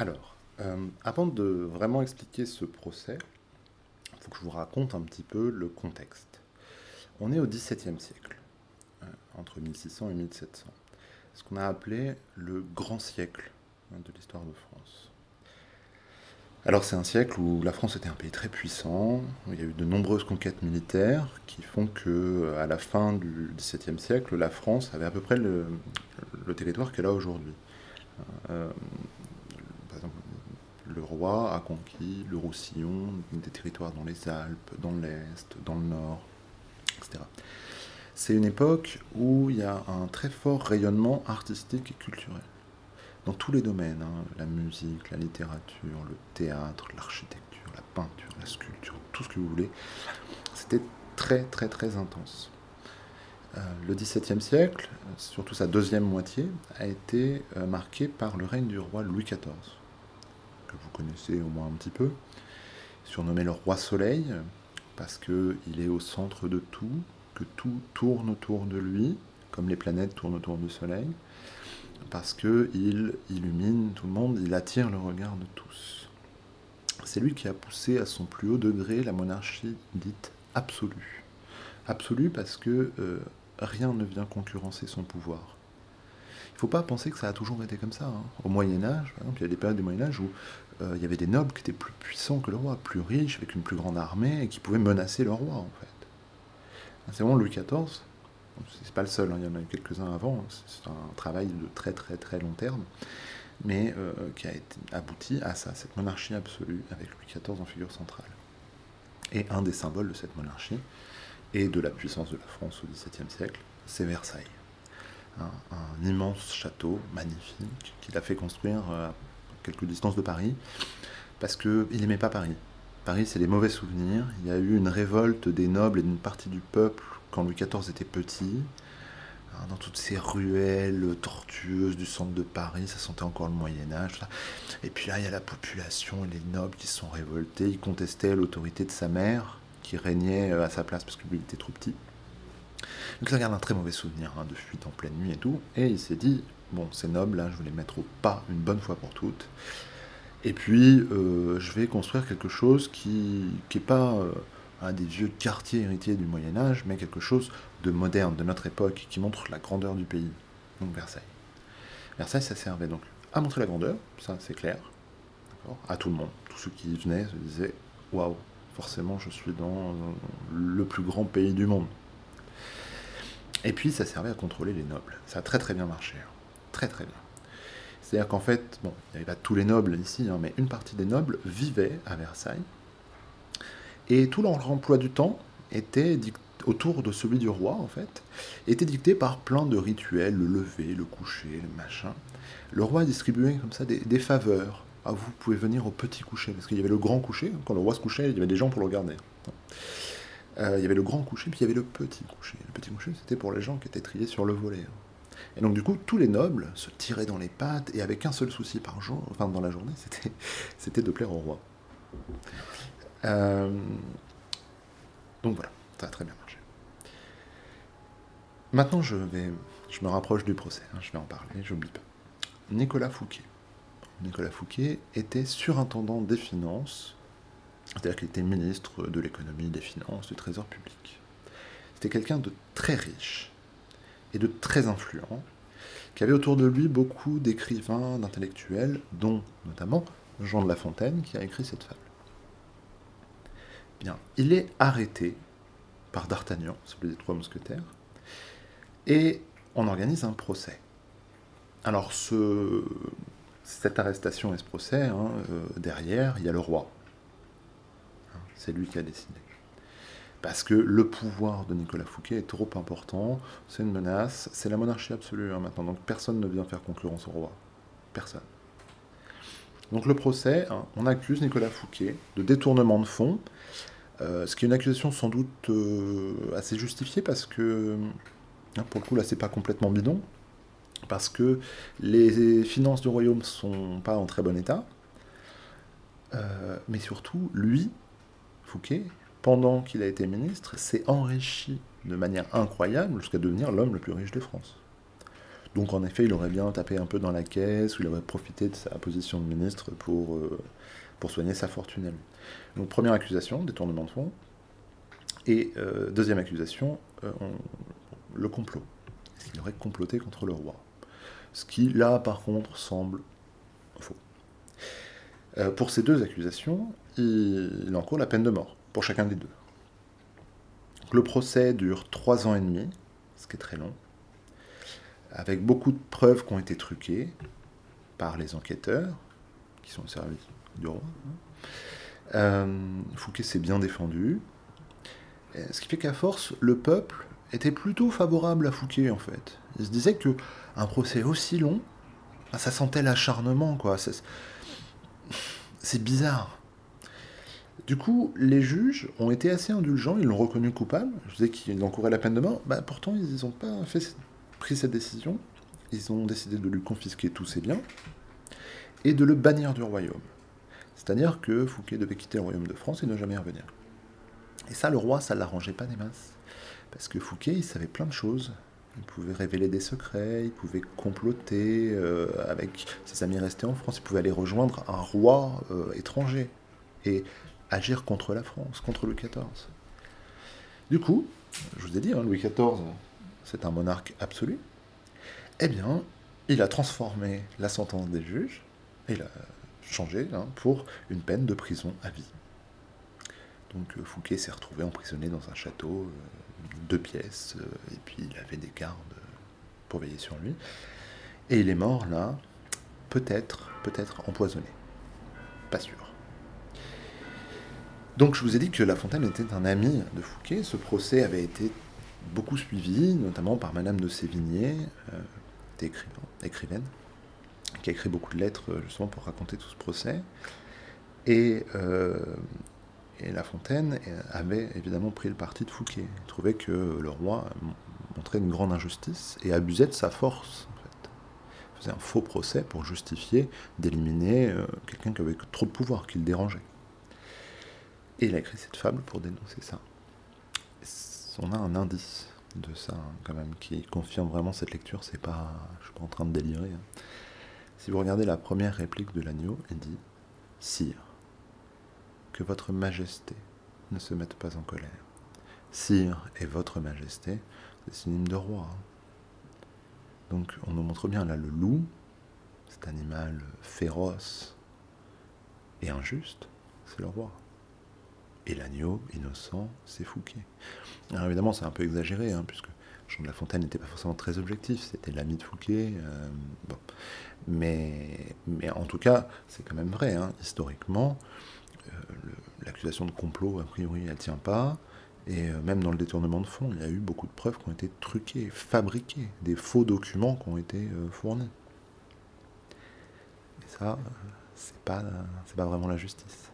Alors, euh, avant de vraiment expliquer ce procès, il faut que je vous raconte un petit peu le contexte. On est au XVIIe siècle, euh, entre 1600 et 1700, ce qu'on a appelé le grand siècle hein, de l'histoire de France. Alors c'est un siècle où la France était un pays très puissant, où il y a eu de nombreuses conquêtes militaires qui font que à la fin du XVIIe siècle, la France avait à peu près le, territoire qu'elle a aujourd'hui. Euh, a conquis le Roussillon, des territoires dans les Alpes, dans l'Est, dans le Nord, etc. C'est une époque où il y a un très fort rayonnement artistique et culturel dans tous les domaines, hein, la musique, la littérature, le théâtre, l'architecture, la peinture, la sculpture, tout ce que vous voulez. C'était très très très intense. Euh, le XVIIe siècle, surtout sa deuxième moitié, a été euh, marqué par le règne du roi Louis XIV, que vous connaissez au moins un petit peu, surnommé le roi Soleil, parce qu'il est au centre de tout, que tout tourne autour de lui, comme les planètes tournent autour du Soleil parce qu'il illumine tout le monde, il attire le regard de tous. C'est lui qui a poussé à son plus haut degré la monarchie dite absolue. Absolue parce que euh, rien ne vient concurrencer son pouvoir. Faut pas penser que ça a toujours été comme ça. Hein. Au Moyen Âge, par exemple, il y a des périodes du Moyen Âge où euh, il y avait des nobles qui étaient plus puissants que le roi, plus riches, avec une plus grande armée, et qui pouvaient menacer le roi, en fait. C'est vraiment Louis XIV c'est pas le seul, hein, il y en a eu quelques-uns avant, c'est un travail de très très très long terme, mais euh, qui a été, abouti à ça, cette monarchie absolue avec Louis XIV en figure centrale. Et un des symboles de cette monarchie et de la puissance de la France au XVIIe siècle, c'est Versailles. Un, immense château magnifique qu'il a fait construire euh, à quelques distances de Paris, parce qu'il n'aimait pas Paris. Paris, c'est des mauvais souvenirs. Il y a eu une révolte des nobles et d'une partie du peuple quand Louis XIV était petit, hein, dans toutes ces ruelles tortueuses du centre de Paris, ça sentait encore le Moyen Âge. Et puis là, il y a la population et les nobles qui se sont révoltés, ils contestaient l'autorité de sa mère, qui régnait euh, à sa place parce que lui était trop petit. Donc il garde un très mauvais souvenir hein, de fuite en pleine nuit et tout, et il s'est dit, bon, ces nobles, là, je vais les mettre au pas une bonne fois pour toutes. Et puis, euh, je vais construire quelque chose qui n'est pas... Euh, un des vieux quartiers héritiers du Moyen Âge, mais quelque chose de moderne, de notre époque, qui montre la grandeur du pays. Donc Versailles. Versailles, ça servait donc à montrer la grandeur, ça c'est clair, à tout le monde. Tous ceux qui venaient se disaient Waouh, forcément je suis dans le plus grand pays du monde. Et puis ça servait à contrôler les nobles. Ça a très très bien marché. Hein. Très très bien. C'est-à-dire qu'en fait, bon, il n'y avait pas tous les nobles ici, hein, mais une partie des nobles vivaient à Versailles et tout leur emploi du temps était autour de celui du roi, en fait, était dicté par plein de rituels, le lever, le coucher, le machin. Le roi distribuait comme ça des, faveurs. Ah, vous pouvez venir au petit coucher, parce qu'il y avait le grand coucher, quand le roi se couchait, il y avait des gens pour le regarder. Euh, il y avait le grand coucher, puis il y avait le petit coucher. Le petit coucher, c'était pour les gens qui étaient triés sur le volet. Et donc, du coup, tous les nobles se tiraient dans les pattes, et avec un seul souci par jour, enfin dans la journée, c'était de plaire au roi. Euh, donc voilà, ça a très bien marché. Maintenant, je, vais, je me rapproche du procès, hein, je vais en parler, j'oublie pas. Nicolas Fouquet. Nicolas Fouquet était surintendant des finances, c'est-à-dire qu'il était ministre de l'économie, des finances, du trésor public. C'était quelqu'un de très riche et de très influent, qui avait autour de lui beaucoup d'écrivains, d'intellectuels, dont notamment Jean de La Fontaine, qui a écrit cette fable. Bien, il est arrêté par D'Artagnan, celui des trois mousquetaires, et on organise un procès. Alors, ce, cette arrestation et ce procès, hein, euh, derrière, il y a le roi. Hein, c'est lui qui a décidé. Parce que le pouvoir de Nicolas Fouquet est trop important, c'est une menace, c'est la monarchie absolue hein, maintenant, donc personne ne vient faire concurrence au roi. Personne. Donc le procès, on accuse Nicolas Fouquet de détournement de fonds euh, ce qui est une accusation sans doute euh, assez justifiée parce que, hein, pour le coup, là, c'est pas complètement bidon, parce que les finances du royaume sont pas en très bon état, euh, mais surtout, lui, Fouquet, pendant qu'il a été ministre, s'est enrichi de manière incroyable jusqu'à devenir l'homme le plus riche de France. Donc en effet, il aurait bien tapé un peu dans la caisse, ou il aurait profité de sa position de ministre pour, euh, pour soigner sa fortune. Donc première accusation, détournement de fonds. Et euh, deuxième accusation, euh, le complot. Est-ce aurait comploté contre le roi? Ce qui, là, par contre, semble. Pour ces deux accusations, il, encourt la peine de mort, pour chacun des deux. Le procès dure trois ans et demi, ce qui est très long, avec beaucoup de preuves qui ont été truquées par les enquêteurs, qui sont au service du roi. Euh, Fouquet s'est bien défendu, ce qui fait qu'à force, le peuple était plutôt favorable à Fouquet en fait. Il se disait que un procès aussi long, bah, ça sentait l'acharnement quoi. C'est bizarre. Du coup, les juges ont été assez indulgents, ils l'ont reconnu coupable. Je disais qu'il encourait la peine de mort. Bah, pourtant, ils n'ont pas pris cette décision. Ils ont décidé de lui confisquer tous ses biens et de le bannir du royaume. C'est-à-dire que Fouquet devait quitter le royaume de France et ne jamais revenir. Et ça, le roi, ça ne l'arrangeait pas des masses. Parce que Fouquet, il savait plein de choses. Il pouvait révéler des secrets, il pouvait comploter euh, avec ses amis restés en France, il pouvait aller rejoindre un roi euh, étranger. Et agir contre la France, contre Louis XIV. Du coup, je vous ai dit, hein, Louis XIV, c'est un monarque absolu. Eh bien, il a transformé la sentence des juges, il a changé hein, pour une peine de prison à vie. Donc euh, Fouquet s'est retrouvé emprisonné dans un château, deux pièces, euh, et puis il avait des gardes pour veiller sur lui. Et il est mort là, peut-être, peut-être empoisonné. Pas sûr. Donc je vous ai dit que La Fontaine était un ami de Fouquet. Ce procès avait été beaucoup suivi, notamment par Madame de Sévigné, euh, écrivaine, qui a écrit beaucoup de lettres euh, justement pour raconter tout ce procès. Et, et La Fontaine avait évidemment pris le parti de Fouquet. Il trouvait que le roi montrait une grande injustice et abusait de sa force. Il faisait un faux procès pour justifier d'éliminer quelqu'un qui avait trop de pouvoir, qui le dérangeait. Et il a écrit cette fable pour dénoncer ça. On a un indice de ça, hein, quand même, qui confirme vraiment cette lecture. C'est pas, je suis pas en train de délirer. Hein. Si vous regardez la première réplique de l'agneau, il dit Sire, que votre majesté ne se mette pas en colère. Sire et votre majesté, c'est synonyme de roi. Donc on nous montre bien là le loup, cet animal féroce et injuste, c'est le roi. Et l'agneau innocent, c'est Fouquet. Alors évidemment, c'est un peu exagéré, hein, puisque Jean de La Fontaine n'était pas forcément très objectif, c'était l'ami de Fouquet. Euh, mais, mais en tout cas, c'est quand même vrai, hein, historiquement, l'accusation de complot, a priori, elle ne tient pas. Et euh, même dans le détournement de fonds, il y a eu beaucoup de preuves qui ont été truquées, fabriquées, des faux documents qui ont été fournis. Et ça, c'est pas, pas vraiment la justice.